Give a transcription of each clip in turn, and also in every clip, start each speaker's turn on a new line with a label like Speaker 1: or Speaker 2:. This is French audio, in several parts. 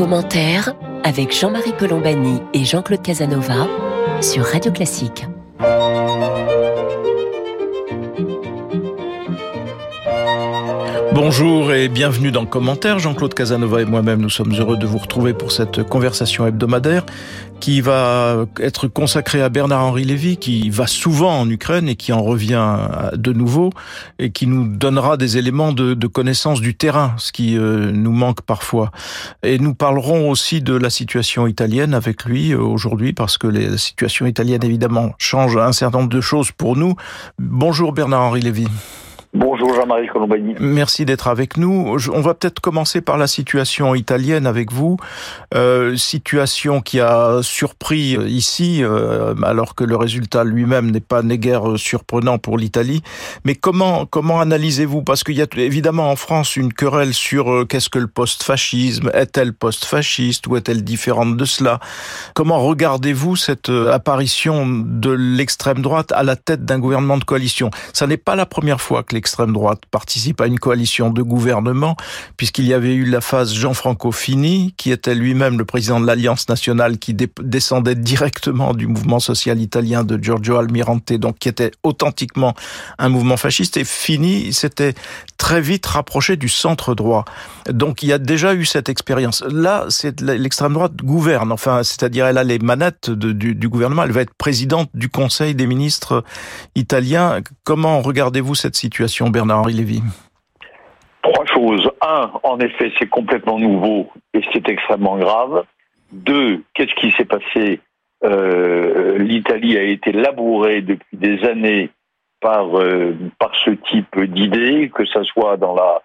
Speaker 1: Commentaire avec Jean-Marie Colombani et Jean-Claude Casanova sur Radio Classique.
Speaker 2: Bonjour et bienvenue dans Commentaire. Jean-Claude Casanova et moi-même, nous sommes heureux de vous retrouver pour cette conversation hebdomadaire qui va être consacrée à Bernard-Henri Lévy, qui va souvent en Ukraine et qui en revient de nouveau et qui nous donnera des éléments de, de connaissance du terrain, ce qui euh, nous manque parfois. Et nous parlerons aussi de la situation italienne avec lui euh, aujourd'hui parce que la situation italienne évidemment change un certain nombre de choses pour nous. Bonjour Bernard-Henri Lévy.
Speaker 3: Bonjour Jean-Marie Colombani.
Speaker 2: Merci d'être avec nous. On va peut-être commencer par la situation italienne avec vous. Euh, situation qui a surpris euh, ici, euh, alors que le résultat lui-même n'est pas néguère surprenant pour l'Italie. Mais comment comment analysez-vous? Parce qu'il y a évidemment en France une querelle sur qu'est-ce que le post-fascisme? Est-elle post-fasciste ou est-elle différente de cela? Comment regardez-vous cette apparition de l'extrême droite à la tête d'un gouvernement de coalition? Ça n'est pas la première fois que l'extrême droite participe à une coalition de gouvernement, puisqu'il y avait eu la phase Jean-Franco Fini, qui était lui-même le président de l'Alliance nationale, qui descendait directement du mouvement social italien de Giorgio Almirante, donc qui était authentiquement un mouvement fasciste, et Fini s'était très vite rapproché du centre droit. Donc il y a déjà eu cette expérience. Là, c'est l'extrême droite gouverne, enfin, c'est-à-dire elle a les manettes du, du gouvernement, elle va être présidente du Conseil des ministres italiens. Comment regardez-vous cette situation? Bernard-Henri Lévy
Speaker 3: Trois choses. Un, en effet, c'est complètement nouveau et c'est extrêmement grave. Deux, qu'est-ce qui s'est passé? Euh, L'Italie a été labourée depuis des années par, euh, par ce type d'idées, que ce soit dans la,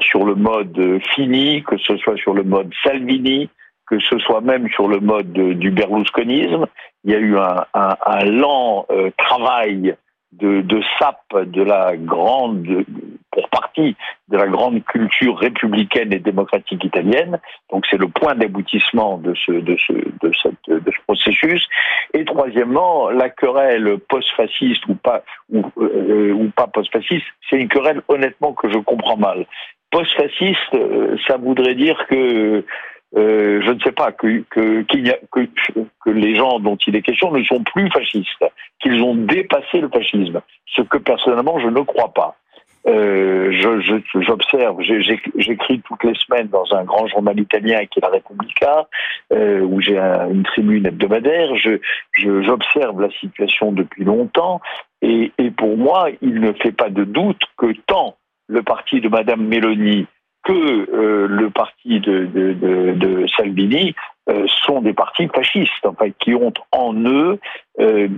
Speaker 3: sur le mode Fini, que ce soit sur le mode Salvini, que ce soit même sur le mode du berlusconisme. Il y a eu un, lent euh, travail de, de sape de la grande, pour partie, de la grande culture républicaine et démocratique italienne. Donc c'est le point d'aboutissement de ce, de, ce, de, cette, de ce processus. Et troisièmement, la querelle post-fasciste ou pas, ou, euh, ou pas post-fasciste, c'est une querelle honnêtement que je comprends mal. Post-fasciste, euh, ça voudrait dire que euh, je ne sais pas, que, que, qu a, que, que, les gens dont il est question ne sont plus fascistes, qu'ils ont dépassé le fascisme, ce que personnellement je ne crois pas. Euh, J'observe, j'écris toutes les semaines dans un grand journal italien qui est la Repubblica, euh, où j'ai un, une tribune hebdomadaire. J'observe je, la situation depuis longtemps, et, et pour moi, il ne fait pas de doute que tant le parti de Madame Meloni que euh, le parti de, de, Salvini euh, sont des partis fascistes, qui ont en eux euh,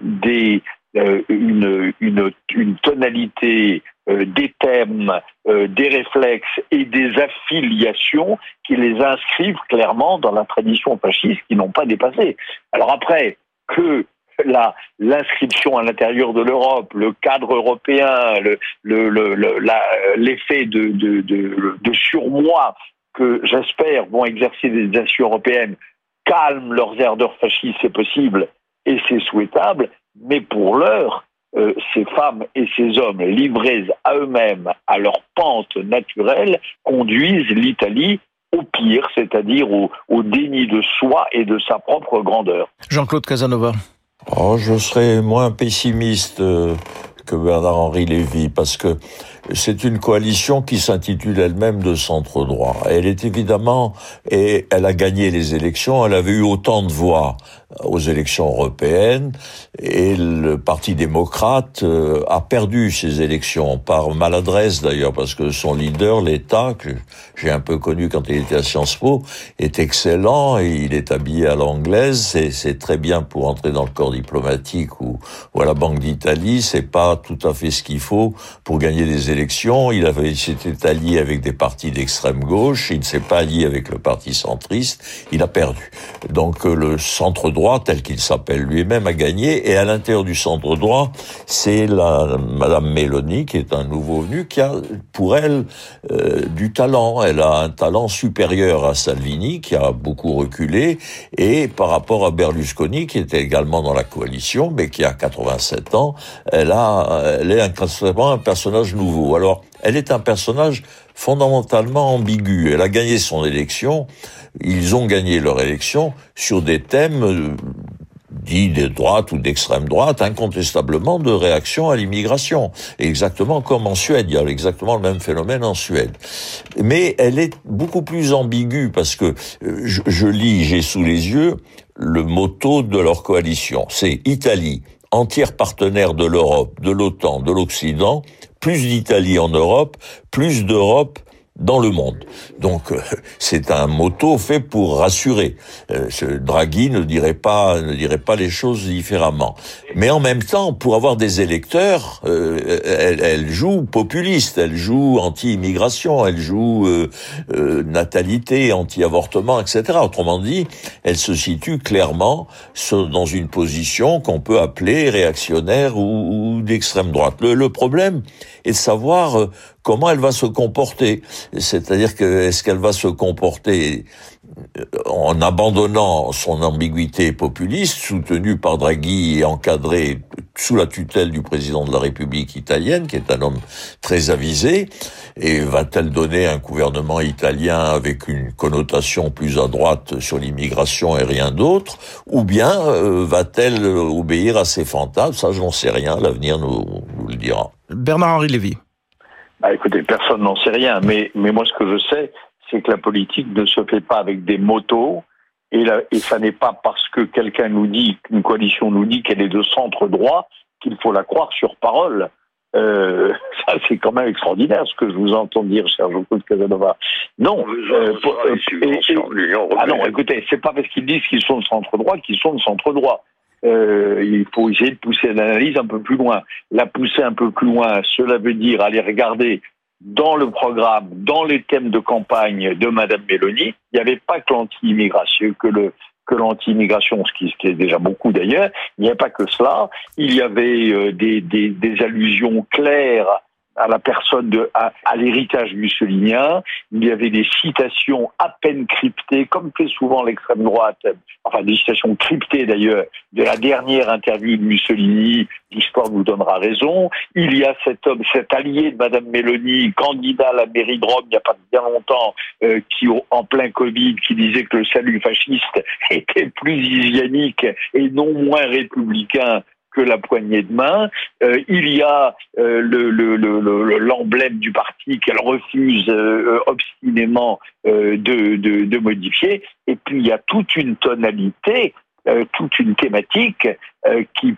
Speaker 3: une, une, tonalité des thèmes, des réflexes et des affiliations qui les inscrivent clairement dans la tradition fasciste qui n'ont pas dépassé. Alors après, que l'inscription à l'intérieur de l'Europe, le cadre européen, l'effet le, le, le, de, surmoi que j'espère vont exercer des nations européennes calment leurs ardeurs fascistes, c'est possible et c'est souhaitable, mais pour l'heure, euh, ces femmes et ces hommes livrés à eux-mêmes, à leur pente naturelle, conduisent l'Italie au pire, c'est-à-dire au déni de soi et de sa propre grandeur.
Speaker 2: Jean-Claude Casanova.
Speaker 4: Oh, je serais moins pessimiste euh, que Bernard-Henri Lévy, parce que c'est une coalition qui s'intitule elle-même de centre droit. Elle est évidemment, et elle a gagné les élections, elle avait eu autant de voix aux élections européennes, et le Parti démocrate euh, a perdu ces élections, par maladresse d'ailleurs, parce que son leader, l'État, que j'ai un peu connu quand il était à Sciences Po, est excellent, et il est habillé à l'anglaise, c'est très bien pour entrer dans le corps diplomatique ou, ou à la Banque d'Italie, c'est pas tout à fait ce qu'il faut pour gagner des élections. Il avait s'était allié avec des partis d'extrême gauche, il ne s'est pas allié avec le parti centriste, il a perdu. Donc euh, le centre droit, tel qu'il s'appelle lui-même, a gagné. Et à l'intérieur du centre droit, c'est la Madame Mélanie, qui est un nouveau venu, qui a pour elle euh, du talent. Elle a un talent supérieur à Salvini, qui a beaucoup reculé, et par rapport à Berlusconi, qui était également dans la coalition, mais qui a 87 ans, elle a, elle est un, un personnage nouveau. Alors, elle est un personnage fondamentalement ambiguë. Elle a gagné son élection, ils ont gagné leur élection sur des thèmes euh, dits de droite ou d'extrême droite, incontestablement de réaction à l'immigration. Exactement comme en Suède, il y a exactement le même phénomène en Suède. Mais elle est beaucoup plus ambiguë parce que euh, je, je lis, j'ai sous les yeux le motto de leur coalition. C'est Italie, entière partenaire de l'Europe, de l'OTAN, de l'Occident, plus d'Italie en Europe, plus d'Europe dans le monde. Donc euh, c'est un motto fait pour rassurer. Euh, ce Draghi ne dirait pas ne dirait pas les choses différemment. Mais en même temps, pour avoir des électeurs, euh, elle, elle, joue populiste, elle joue anti-immigration, elle joue natalité, anti-avortement, etc. Autrement dit, elle se situe clairement dans une position qu'on peut appeler réactionnaire ou, ou d'extrême droite. Le, le problème est de savoir comment elle va se comporter. C'est-à-dire que est-ce qu'elle va se comporter euh, en abandonnant son ambiguïté populiste, soutenue par Draghi et encadrée sous la tutelle du président de la République italienne, qui est un homme très avisé, et va-t-elle donner un gouvernement italien avec une connotation plus à droite sur l'immigration et rien d'autre, ou bien euh, va-t-elle obéir à ses fantasmes? Ça, je n'en sais rien, l'avenir nous, nous le dira.
Speaker 2: Bernard-Henri Lévy.
Speaker 3: Bah, écoutez, personne n'en sait rien, mais, mais moi ce que je sais, c'est que la politique ne se fait pas avec des motos, et, la, et ça n'est pas parce que quelqu'un nous dit, qu'une coalition nous dit qu'elle est de centre droit, qu'il faut la croire sur parole. Euh, ça, c'est quand même extraordinaire ce que je vous entends dire, cher Jean-Claude Casanova. Non,
Speaker 4: euh, pour, euh, et, et,
Speaker 3: ah non, écoutez, c'est pas parce qu'ils disent qu'ils sont de centre droit qu'ils sont de centre droit. Euh, il faut essayer de pousser l'analyse un peu plus loin. La pousser un peu plus loin, cela veut dire aller regarder dans le programme, dans les thèmes de campagne de Madame Mélanie, il n'y avait pas que l'anti-immigration, que le que l'anti-immigration, ce qui, est déjà beaucoup d'ailleurs, il n'y avait pas que cela. Il y avait euh, des, des, des allusions claires à la personne de, à, l'héritage mussolinien. Il y avait des citations à peine cryptées, comme fait souvent l'extrême droite, enfin des citations cryptées d'ailleurs, de la dernière interview de Mussolini, l'histoire nous donnera raison. Il y a cet homme, cet allié de Madame Mélanie, candidat à la mairie de Rome il n'y a pas bien longtemps, euh, qui en plein Covid, qui disait que le salut fasciste était plus hygiénique et non moins républicain que la poignée de main. Euh, il y a euh, l'emblème le, le, du parti qu'elle refuse euh, obstinément euh, de, de, de, modifier. Et puis il y a toute une tonalité, toute une thématique qui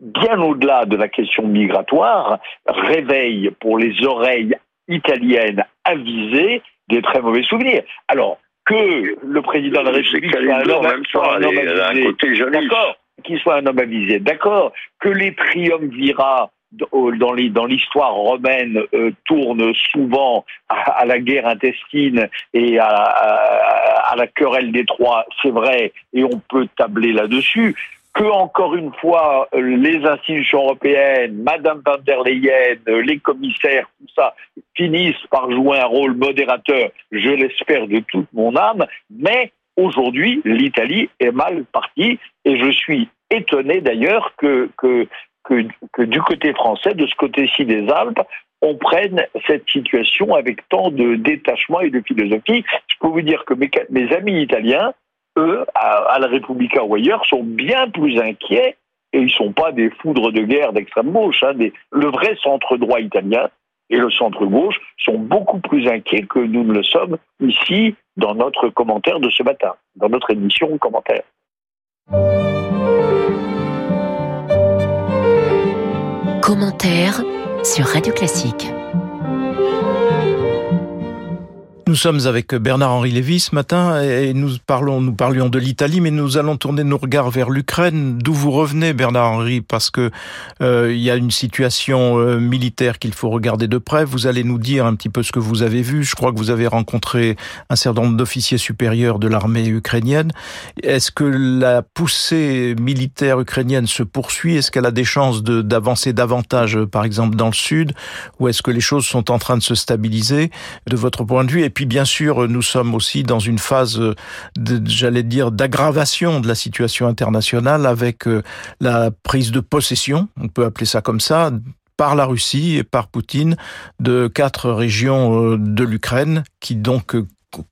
Speaker 3: bien au-delà de la question migratoire, réveille pour les oreilles italiennes avisées des très mauvais souvenirs. Alors, que le président de la République soit un homme, un homme avisé, d'accord, qu'il soit un homme avisé, d'accord, que les triumvirats dans l'histoire romaine euh, tournent souvent à, la guerre intestine et à, à, à la querelle des trois, c'est vrai, et on peut tabler là-dessus que encore une fois les institutions européennes, Madame van der Leyen, les commissaires, tout ça, finissent par jouer un rôle modérateur, je l'espère de toute mon âme, mais aujourd'hui l'Italie est mal partie et je suis étonné d'ailleurs que, que, que, que, du côté français, de ce côté-ci des Alpes, on prenne cette situation avec tant de détachement et de philosophie. Je peux vous dire que mes, amis italiens, eux, à, la République ou ailleurs, sont bien plus inquiets et ils ne sont pas des foudres de guerre d'extrême gauche. Hein, des, le vrai centre droit italien et le centre gauche sont beaucoup plus inquiets que nous ne le sommes ici dans notre commentaire de ce matin, dans notre émission commentaire.
Speaker 1: Commentaire sur Radio Classique.
Speaker 2: Nous sommes avec Bernard-Henri Lévy ce matin et nous parlons, nous parlions de l'Italie, mais nous allons tourner nos regards vers l'Ukraine. D'où vous revenez, Bernard-Henri, parce que euh, il y a une situation euh, militaire qu'il faut regarder de près. Vous allez nous dire un petit peu ce que vous avez vu. Je crois que vous avez rencontré un certain nombre d'officiers supérieurs de l'armée ukrainienne. Est-ce que la poussée militaire ukrainienne se poursuit? Est-ce qu'elle a des chances d'avancer davantage, par exemple, dans le sud? Ou est-ce que les choses sont en train de se stabiliser? De votre point de vue puis bien sûr, nous sommes aussi dans une phase, j'allais dire, d'aggravation de la situation internationale avec euh, la prise de possession, on peut appeler ça comme ça, par la Russie et par Poutine de quatre régions de l'Ukraine qui donc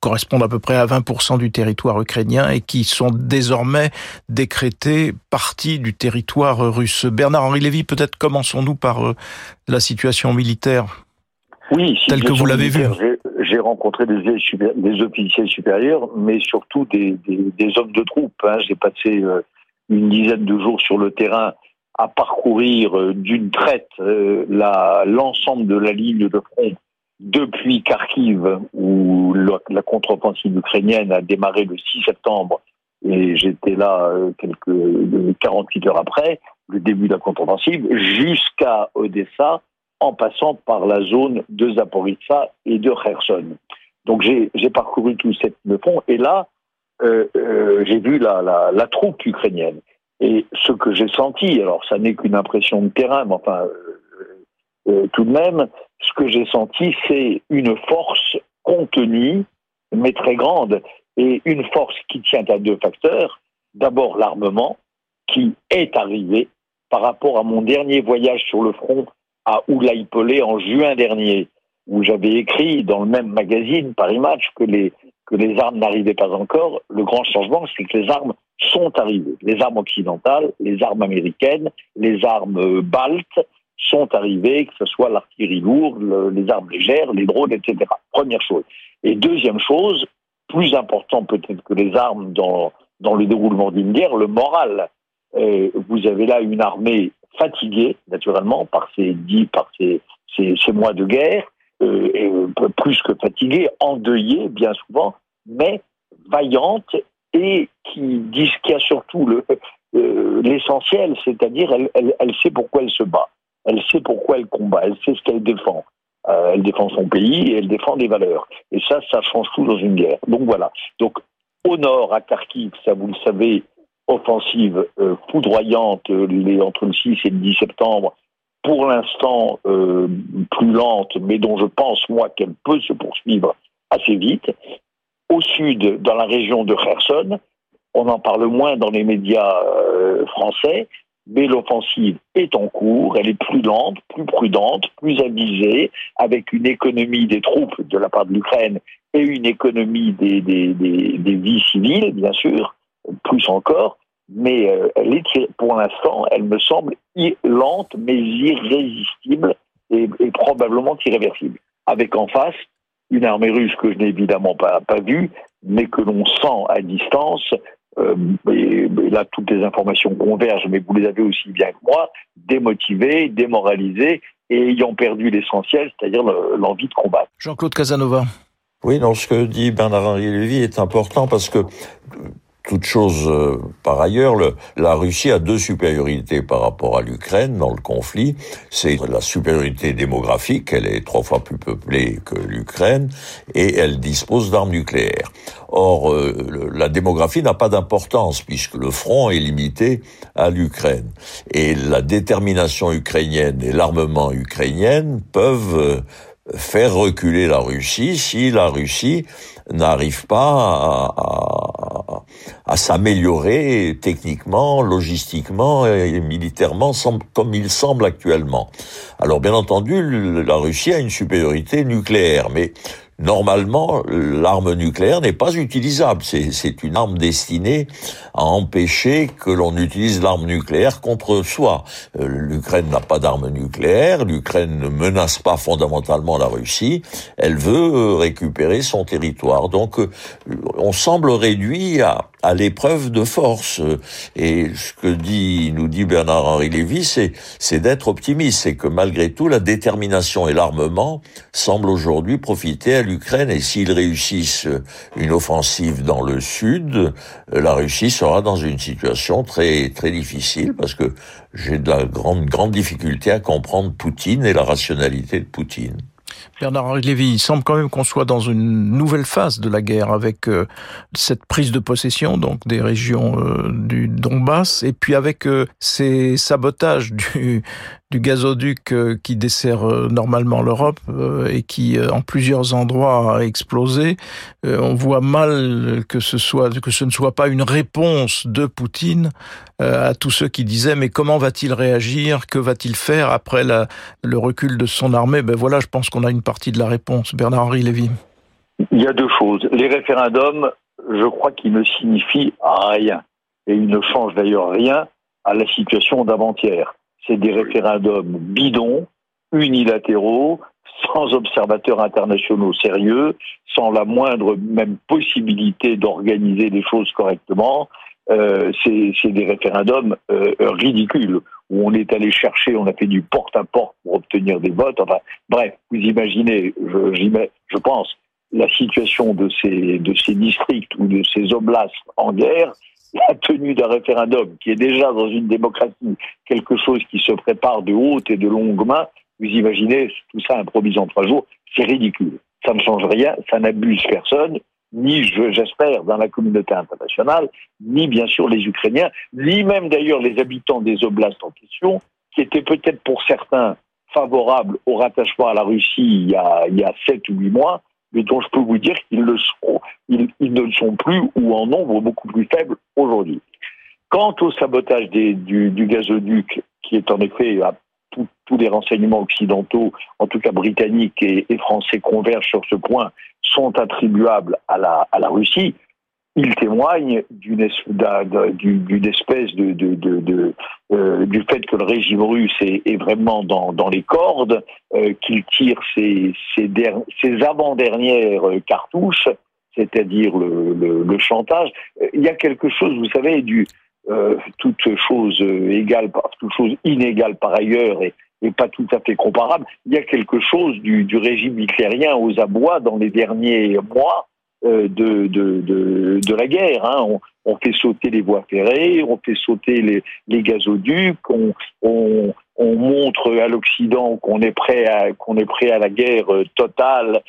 Speaker 2: correspondent à peu près à 20% du territoire ukrainien et qui sont désormais décrétés partie du territoire russe. Bernard-Henri Lévy, peut-être commençons-nous par la situation militaire
Speaker 3: oui,
Speaker 2: telle que vous l'avez vu
Speaker 3: j'ai rencontré des, des, officiers supérieurs, mais surtout des, des, hommes de troupe. Hein. J'ai passé euh, une dizaine de jours sur le terrain à parcourir euh, d'une traite euh, l'ensemble de la ligne de front depuis Kharkiv, où la, contre-offensive ukrainienne a démarré le 6 septembre, et j'étais là quelques 48 heures après le début de la contre-offensive, jusqu'à Odessa, en passant par la zone de Zaporizhzhia et de Kherson. Donc j'ai parcouru tout cette front et là, euh, euh, j'ai vu la, la, troupe ukrainienne. Et ce que j'ai senti, alors ça n'est qu'une impression de terrain, mais enfin, euh, tout de même, ce que j'ai senti, c'est une force contenue, mais très grande, et une force qui tient à deux facteurs. D'abord l'armement, qui est arrivé par rapport à mon dernier voyage sur le front à Oulaïpolé en juin dernier, où j'avais écrit dans le même magazine, Paris Match, que les, que les armes n'arrivaient pas encore. Le grand changement, c'est que les armes sont arrivées. Les armes occidentales, les armes américaines, les armes euh, baltes sont arrivées, que ce soit l'artillerie lourde, les armes légères, les drones, etc. Première chose. Et deuxième chose, plus important peut-être que les armes dans, dans le déroulement d'une guerre, le moral. Euh, vous avez là une armée fatiguée, naturellement, par ces dix, par ces, ces, mois de guerre, euh, et, euh, plus que fatiguée, endeuillée bien souvent, mais vaillante et qui, dit, qui a surtout le, euh, l'essentiel, c'est-à-dire elle, elle, elle, sait pourquoi elle se bat, elle sait pourquoi elle combat, elle sait ce qu'elle défend. Elle défend son pays et elle défend des valeurs. Et ça, ça change tout dans une guerre. Donc voilà. Donc au nord, à Kharkiv, ça vous le savez, offensive euh, foudroyante euh, entre le 6 et le 10 septembre, pour l'instant euh, plus lente, mais dont je pense, moi, qu'elle peut se poursuivre assez vite. Au sud, dans la région de Kherson, on en parle moins dans les médias français, mais l'offensive est en cours, elle est plus lente, plus prudente, plus avisée, avec une économie des troupes de la part de l'Ukraine et une économie des vies civiles, bien sûr, plus encore, mais euh, elle est, pour l'instant, elle me semble lente, mais irrésistible et, probablement irréversible. Avec en face une armée russe que je n'ai évidemment pas, pas vue, mais que l'on sent à distance. Euh, et, là, toutes les informations convergent, mais vous les avez aussi bien que moi, démotivée, démoralisée et ayant perdu l'essentiel, c'est-à-dire l'envie de combattre.
Speaker 2: Jean-Claude Casanova.
Speaker 4: Oui, non, ce que dit Bernard-Henri Lévy est important parce que toute chose euh, par ailleurs, le, la Russie a deux supériorités par rapport à l'Ukraine dans le conflit. C'est la supériorité démographique, elle est trois fois plus peuplée que l'Ukraine, et elle dispose d'armes nucléaires. Or, euh, la démographie n'a pas d'importance puisque le front est limité à l'Ukraine. Et la détermination ukrainienne et l'armement ukrainien peuvent euh, faire reculer la Russie si la Russie n'arrive pas à, s'améliorer techniquement, logistiquement et militairement comme il semble actuellement. Alors bien entendu, la Russie a une supériorité nucléaire, mais Normalement, l'arme nucléaire n'est pas utilisable. C'est une arme destinée à empêcher que l'on utilise l'arme nucléaire contre soi. Euh, L'Ukraine n'a pas d'arme nucléaire. L'Ukraine ne menace pas fondamentalement la Russie. Elle veut euh, récupérer son territoire. Donc, euh, on semble réduit à, à l'épreuve de force. Et ce que dit, nous dit Bernard-Henri Lévy, c'est, c'est d'être optimiste. C'est que malgré tout, la détermination et l'armement semblent aujourd'hui profiter à l'Ukraine. Et s'ils réussissent une offensive dans le sud, la Russie sera dans une situation très, très difficile parce que j'ai de la grande, grande difficulté à comprendre Poutine et la rationalité de Poutine.
Speaker 2: Bernard-Henri Lévy, il semble quand même qu'on soit dans une nouvelle phase de la guerre avec euh, cette prise de possession donc des régions euh, du Donbass et puis avec euh, ces sabotages du, du gazoduc qui dessert normalement l'Europe et qui, en plusieurs endroits, a explosé. On voit mal que ce soit que ce ne soit pas une réponse de Poutine à tous ceux qui disaient mais comment va-t-il réagir? Que va-t-il faire après la, le recul de son armée? Ben voilà, je pense qu'on a une partie de la réponse. Bernard-Henri Lévy.
Speaker 3: Il y a deux choses. Les référendums, je crois qu'ils ne signifient rien. Et ils ne changent d'ailleurs rien à la situation d'avant-hier. C'est des référendums bidons, unilatéraux, sans observateurs internationaux sérieux, sans la moindre même possibilité d'organiser les choses correctement. Euh, c'est des référendums euh, ridicules où on est allé chercher, on a fait du porte-à-porte pour obtenir des votes. Enfin, bref, vous imaginez, je, je pense, la situation de ces, de ces districts ou de ces oblasts en guerre, la tenue d'un référendum qui est déjà dans une démocratie quelque chose qui se prépare de haute et de longue main, vous imaginez tout ça improvisé en trois jours, c'est ridicule. Ça ne change rien, ça n'abuse personne, ni j'espère dans la communauté internationale, ni bien sûr les Ukrainiens, ni même d'ailleurs les habitants des oblasts en question, qui étaient peut-être pour certains favorables au rattachement à la Russie il y a, 7 ou 8 mois, mais dont je peux vous dire qu'ils le sont, ils, ne le sont plus ou en nombre beaucoup plus faible aujourd'hui. Quant au sabotage du, du, gazoduc, qui est en effet à tous les renseignements occidentaux, en tout cas britanniques et, français, convergent sur ce point, sont attribuables à la, Russie, il témoigne d'une espèce de euh, du fait que le régime russe est, est vraiment dans, dans, les cordes, euh, qu'il tire ses, ses, ses avant-dernières cartouches, c'est-à-dire le, le, le, chantage. Il y a quelque chose, vous savez, du euh, toute chose égale, toute chose inégale par ailleurs et, et pas tout à fait comparable. Il y a quelque chose du, du régime hitlérien aux abois dans les derniers mois euh, de, de, de, de, la guerre. Hein. On, fait sauter les voies ferrées, on fait sauter les, gazoducs, on, on, on, montre à l'Occident qu'on est prêt à est prêt à la guerre euh, totale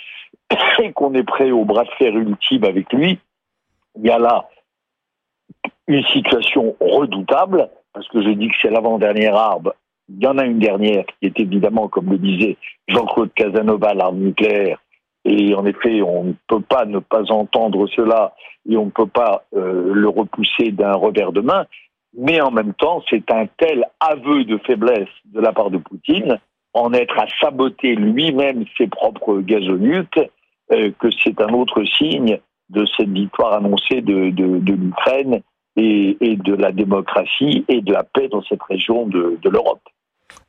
Speaker 3: et qu'on est prêt au bras de fer ultime avec lui. Il y a là une situation redoutable parce que je dis que c'est l'avant-dernière arbre. Il y en a une dernière qui est évidemment, comme le disait Jean-Claude Casanova, l'arme nucléaire et en effet, on ne peut pas ne pas entendre cela et on ne peut pas euh, le repousser d'un revers de main. Mais en même temps, c'est un tel aveu de faiblesse de la part de Poutine, en être à saboter lui-même ses propres gazoducs, euh, que c'est un autre signe de cette victoire annoncée de, de, de l'Ukraine et, et, de la démocratie et de la paix dans cette région de, de l'Europe.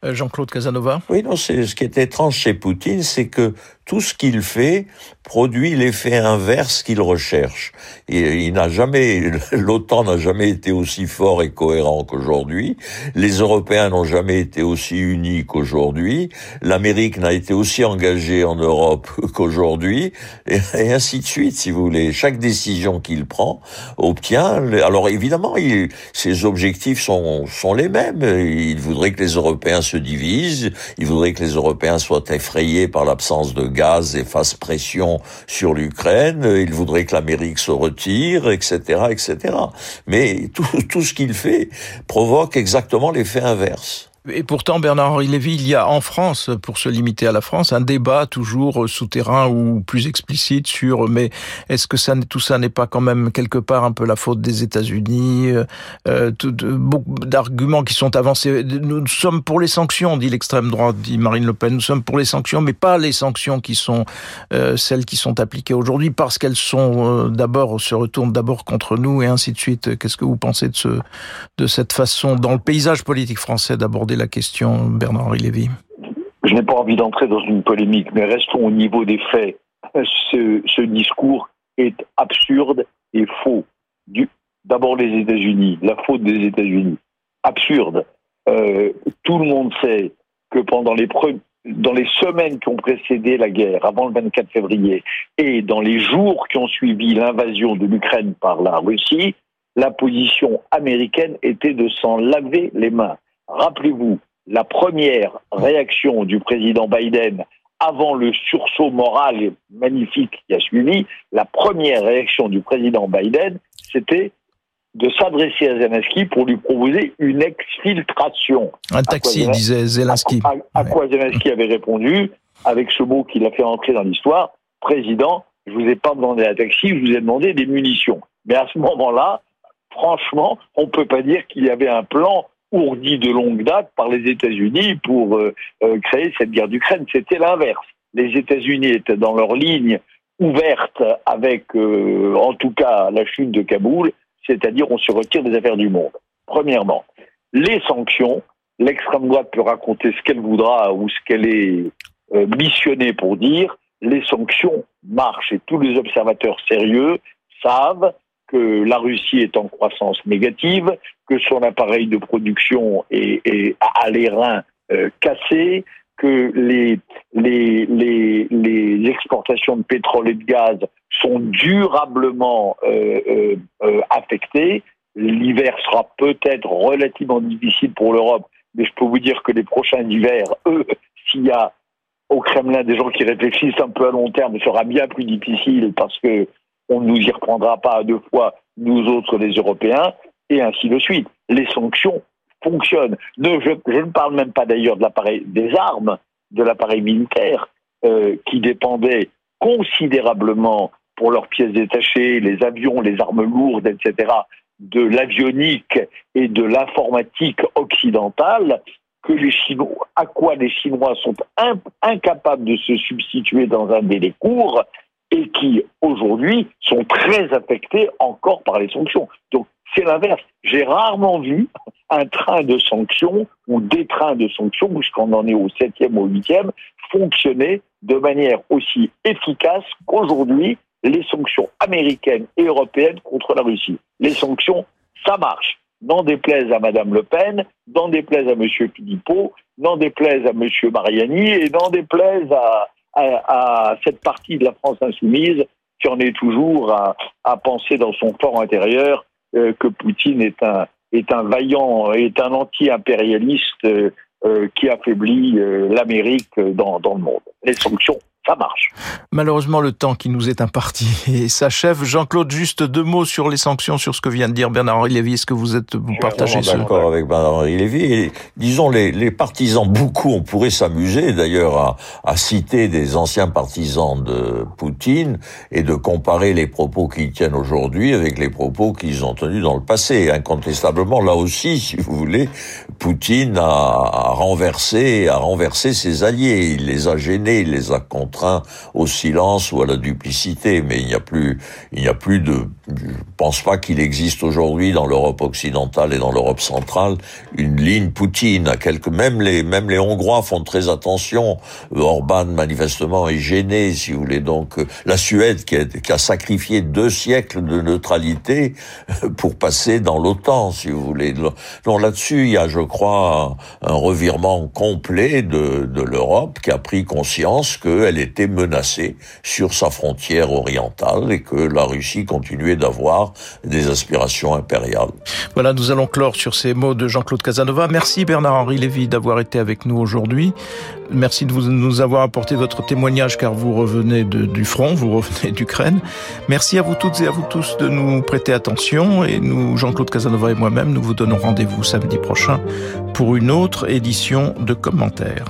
Speaker 2: Euh, Jean-Claude Casanova
Speaker 4: Oui, non, ce qui est étrange chez Poutine, c'est que tout ce qu'il fait produit l'effet inverse qu'il recherche. Et il n'a jamais, l'OTAN n'a jamais été aussi fort et cohérent qu'aujourd'hui. Les Européens n'ont jamais été aussi unis qu'aujourd'hui. L'Amérique n'a été aussi engagée en Europe qu'aujourd'hui. Et, ainsi de suite, si vous voulez. Chaque décision qu'il prend obtient. Alors évidemment, ses objectifs sont les mêmes. Il voudrait que les Européens se divisent. Il voudrait que les Européens soient effrayés par l'absence de gaz et fasse pression sur l'Ukraine, il voudrait que l'Amérique se retire, etc., etc. Mais tout, tout ce qu'il fait provoque exactement l'effet inverse.
Speaker 2: Et pourtant, Bernard-Henri Lévy, il y a en France, pour se limiter à la France, un débat toujours souterrain ou plus explicite sur mais est-ce que ça, tout ça n'est pas quand même quelque part un peu la faute des États-Unis euh, Beaucoup d'arguments qui sont avancés. Nous sommes pour les sanctions, dit l'extrême droite, dit Marine Le Pen. Nous sommes pour les sanctions, mais pas les sanctions qui sont euh, celles qui sont appliquées aujourd'hui, parce qu'elles sont euh, d'abord se retournent d'abord contre nous et ainsi de suite. Qu'est-ce que vous pensez de ce de cette façon dans le paysage politique français d'aborder la question, Bernard-Henri Lévy
Speaker 3: Je n'ai pas envie d'entrer dans une polémique, mais restons au niveau des faits. Ce, discours est absurde et faux. D'abord les États-Unis, la faute des États-Unis. Absurde. Euh, tout le monde sait que pendant dans les semaines qui ont précédé la guerre, avant le 24 février, et dans les jours qui ont suivi l'invasion de l'Ukraine par la Russie, la position américaine était de s'en laver les mains. Rappelez-vous, la première réaction du président Biden avant le sursaut moral magnifique qui a suivi, la première réaction du président Biden, c'était de s'adresser à Zelensky pour lui proposer une exfiltration.
Speaker 2: Un taxi, disait Zelensky.
Speaker 3: À, quoi Zelensky avait répondu, avec ce mot qu'il a fait entrer dans l'histoire, Président, je vous ai pas demandé un taxi, je vous ai demandé des munitions. Mais à ce moment-là, franchement, on ne peut pas dire qu'il y avait un plan ourdi de longue date par les États-Unis pour euh, euh, créer cette guerre d'Ukraine. C'était l'inverse. Les États-Unis étaient dans leur ligne ouverte avec, euh, en tout cas, la chute de Kaboul, c'est-à-dire on se retire des affaires du monde. Premièrement, les sanctions, l'extrême droite peut raconter ce qu'elle voudra ou ce qu'elle est missionnée pour dire, les sanctions marchent et tous les observateurs sérieux savent que la Russie est en croissance négative, que son appareil de production est, est a les reins euh, cassés, que les, les, les, les, exportations de pétrole et de gaz sont durablement euh, euh, euh affectées. L'hiver sera peut-être relativement difficile pour l'Europe, mais je peux vous dire que les prochains hivers, eux, s'il y a au Kremlin des gens qui réfléchissent un peu à long terme, sera bien plus difficile parce que on ne nous y reprendra pas à deux fois, nous autres les Européens, et ainsi de suite. Les sanctions fonctionnent. Ne, je, ne parle même pas d'ailleurs de l'appareil des armes, de l'appareil militaire, euh, qui dépendait considérablement pour leurs pièces détachées, les avions, les armes lourdes, etc., de l'avionique et de l'informatique occidentale, que les Chinois, à quoi les Chinois sont incapables de se substituer dans un délai court, et qui aujourd'hui sont très affectés encore par les sanctions. Donc c'est l'inverse. J'ai rarement vu un train de sanctions ou des trains de sanctions, puisqu'on en est au septième ou au huitième, fonctionner de manière aussi efficace qu'aujourd'hui les sanctions américaines et européennes contre la Russie. Les sanctions, ça marche. N'en déplaise à Madame Le Pen, n'en déplaise à Monsieur Philippot, n'en déplaise à Monsieur Mariani et n'en déplaise à, à, cette partie de la France insoumise qui en est toujours à, à penser dans son fort intérieur euh, que Poutine est un, est un vaillant, est un anti-impérialiste euh, euh, qui affaiblit l'Amérique dans, dans le monde. Les sanctions ça marche.
Speaker 2: Malheureusement, le temps qui nous est imparti s'achève. Jean-Claude, juste deux mots sur les sanctions, sur ce que vient de dire Bernard-Henri Lévy. Est-ce que vous êtes vous partagez
Speaker 4: ce d'accord avec Bernard-Henri Lévy Disons les, les, partisans, beaucoup, on pourrait s'amuser d'ailleurs à, à, citer des anciens partisans de Poutine et de comparer les propos qu'ils tiennent aujourd'hui avec les propos qu'ils ont tenus dans le passé. Incontestablement, là aussi, si vous voulez, Poutine a, renversé, a renversé ses alliés. Il les a gênés, il les a contre au silence ou à la duplicité, mais il n'y a plus, il n'y a plus de, je pense pas qu'il existe aujourd'hui dans l'Europe occidentale et dans l'Europe centrale une ligne Poutine. À quelques, même les, même les Hongrois font très attention. Orban manifestement est gêné, si vous voulez. Donc la Suède qui a, qui a sacrifié deux siècles de neutralité pour passer dans l'OTAN, si vous voulez. Donc là-dessus, il y a, je crois, un, revirement complet de, de l'Europe qui a pris conscience qu'elle était menacée sur sa frontière orientale et que la Russie continuait d'avoir des aspirations impériales.
Speaker 2: Voilà, nous allons clore sur ces mots de Jean-Claude Casanova. Merci Bernard-Henri Lévy d'avoir été avec nous aujourd'hui. Merci de vous, nous avoir apporté votre témoignage car vous revenez de, du front, vous revenez d'Ukraine. Merci à vous toutes et à vous tous de nous prêter attention et nous, Jean-Claude Casanova et moi-même, nous vous donnons rendez-vous samedi prochain pour une autre édition de commentaires.